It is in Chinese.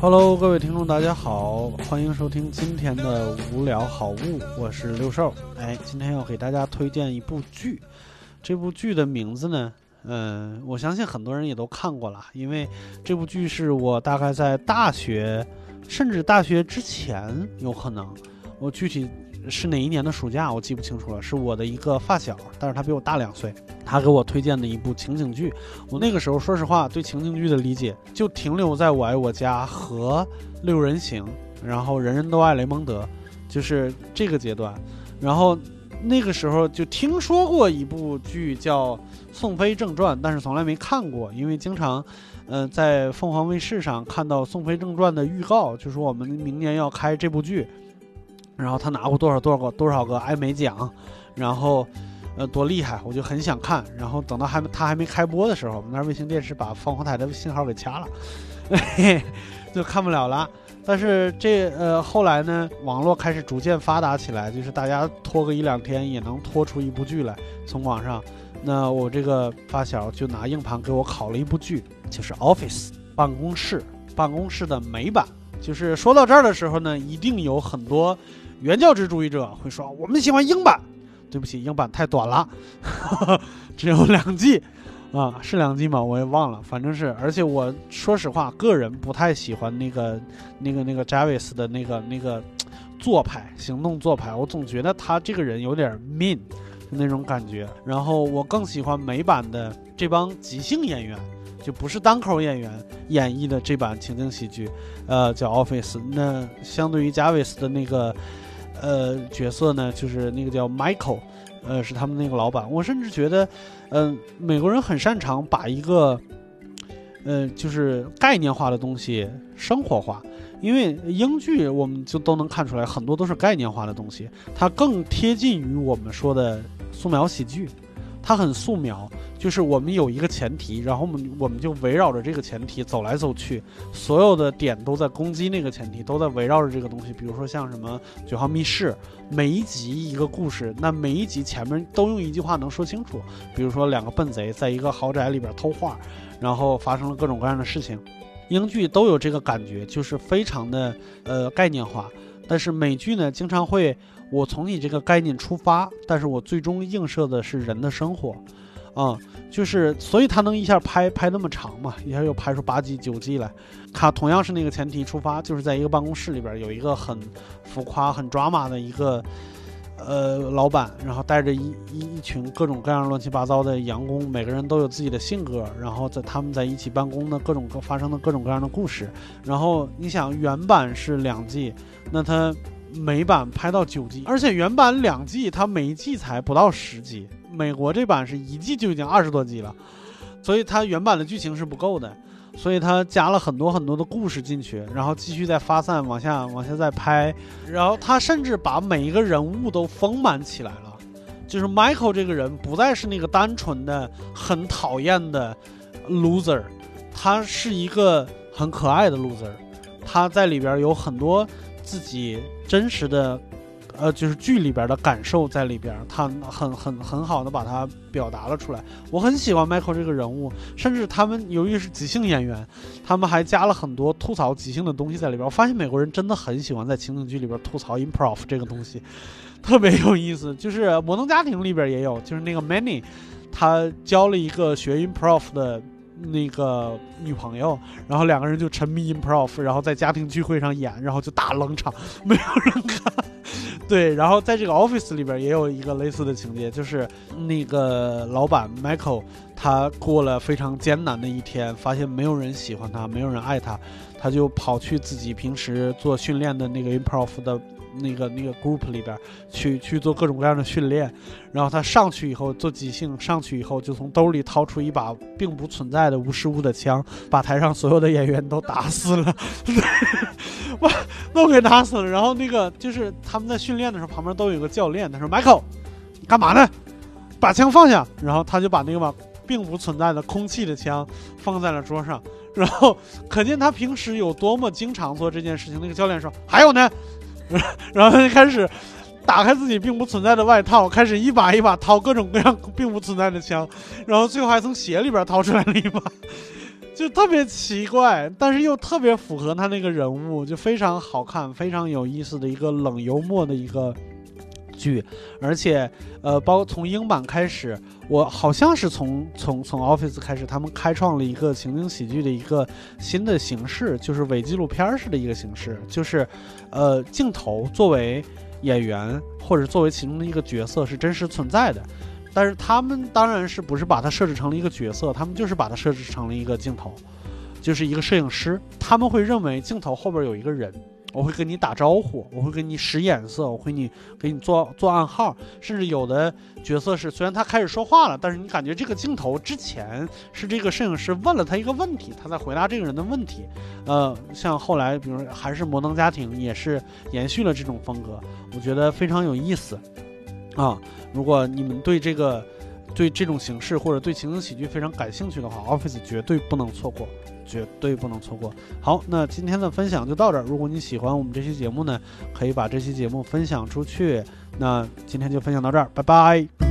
Hello，各位听众，大家好，欢迎收听今天的无聊好物，我是六兽。哎，今天要给大家推荐一部剧，这部剧的名字呢，嗯，我相信很多人也都看过了，因为这部剧是我大概在大学，甚至大学之前有可能，我具体。是哪一年的暑假？我记不清楚了。是我的一个发小，但是他比我大两岁。他给我推荐的一部情景剧。我那个时候说实话，对情景剧的理解就停留在《我爱我家》和《六人行》，然后人人都爱雷蒙德，就是这个阶段。然后那个时候就听说过一部剧叫《宋飞正传》，但是从来没看过，因为经常，嗯，在凤凰卫视上看到《宋飞正传》的预告，就说我们明年要开这部剧。然后他拿过多少多少个多少个艾美奖，然后，呃，多厉害，我就很想看。然后等到还他还没开播的时候，我们那卫星电视把凤凰台的信号给掐了，就看不了了。但是这呃后来呢，网络开始逐渐发达起来，就是大家拖个一两天也能拖出一部剧来，从网上。那我这个发小就拿硬盘给我拷了一部剧，就是《Office》办公室办公室的美版。就是说到这儿的时候呢，一定有很多。原教旨主义者会说我们喜欢英版，对不起，英版太短了，只有两季，啊，是两季吗？我也忘了，反正是。而且我说实话，个人不太喜欢那个、那个、那个 Javis 的那个、那个做派，行动做派，我总觉得他这个人有点 mean 那种感觉。然后我更喜欢美版的这帮即兴演员，就不是单口演员演绎的这版情景喜剧，呃，叫 Office。那相对于 Javis 的那个。呃，角色呢，就是那个叫 Michael，呃，是他们那个老板。我甚至觉得，嗯，美国人很擅长把一个，呃，就是概念化的东西生活化。因为英剧我们就都能看出来，很多都是概念化的东西，它更贴近于我们说的素描喜剧，它很素描。就是我们有一个前提，然后我们我们就围绕着这个前提走来走去，所有的点都在攻击那个前提，都在围绕着这个东西。比如说像什么《九号密室》，每一集一个故事，那每一集前面都用一句话能说清楚。比如说两个笨贼在一个豪宅里边偷画，然后发生了各种各样的事情。英剧都有这个感觉，就是非常的呃概念化。但是美剧呢，经常会我从你这个概念出发，但是我最终映射的是人的生活。啊，就是，所以他能一下拍拍那么长嘛，一下又拍出八季九季来。他同样是那个前提出发，就是在一个办公室里边有一个很浮夸、很抓马的一个呃老板，然后带着一一一群各种各样乱七八糟的员工，每个人都有自己的性格，然后在他们在一起办公的各种各发生的各种各样的故事。然后你想，原版是两季，那他美版拍到九季，而且原版两季，它每一季才不到十集。美国这版是一季就已经二十多集了，所以它原版的剧情是不够的，所以它加了很多很多的故事进去，然后继续再发散往下往下再拍，然后它甚至把每一个人物都丰满起来了，就是 Michael 这个人不再是那个单纯的很讨厌的 loser，他是一个很可爱的 loser，他在里边有很多自己真实的。呃，就是剧里边的感受在里边，他很很很好的把它表达了出来。我很喜欢 Michael 这个人物，甚至他们由于是即兴演员，他们还加了很多吐槽即兴的东西在里边。我发现美国人真的很喜欢在情景剧里边吐槽 improv 这个东西，特别有意思。就是《摩登家庭》里边也有，就是那个 Manny，他教了一个学 improv 的。那个女朋友，然后两个人就沉迷 improv，然后在家庭聚会上演，然后就大冷场，没有人看。对，然后在这个 office 里边也有一个类似的情节，就是那个老板 Michael，他过了非常艰难的一天，发现没有人喜欢他，没有人爱他，他就跑去自己平时做训练的那个 improv 的。那个那个 group 里边去去做各种各样的训练，然后他上去以后做即兴，上去以后就从兜里掏出一把并不存在的无实物的枪，把台上所有的演员都打死了，哇，都给打死了。然后那个就是他们在训练的时候，旁边都有个教练，他说：“Michael，你干嘛呢？把枪放下。”然后他就把那个把并不存在的空气的枪放在了桌上，然后可见他平时有多么经常做这件事情。那个教练说：“还有呢。”然后他就开始打开自己并不存在的外套，开始一把一把掏各种各样并不存在的枪，然后最后还从鞋里边掏出来了一把。就特别奇怪，但是又特别符合他那个人物，就非常好看、非常有意思的一个冷幽默的一个剧，而且呃，包括从英版开始，我好像是从从从 Office 开始，他们开创了一个情景喜剧的一个新的形式，就是伪纪录片式的一个形式，就是呃，镜头作为演员或者作为其中的一个角色是真实存在的。但是他们当然是不是把它设置成了一个角色，他们就是把它设置成了一个镜头，就是一个摄影师。他们会认为镜头后边有一个人，我会跟你打招呼，我会跟你使眼色，我会你给你做做暗号。甚至有的角色是，虽然他开始说话了，但是你感觉这个镜头之前是这个摄影师问了他一个问题，他在回答这个人的问题。呃，像后来比如还是摩登家庭，也是延续了这种风格，我觉得非常有意思。啊，如果你们对这个、对这种形式或者对情景喜剧非常感兴趣的话，Office 绝对不能错过，绝对不能错过。好，那今天的分享就到这儿。如果你喜欢我们这期节目呢，可以把这期节目分享出去。那今天就分享到这儿，拜拜。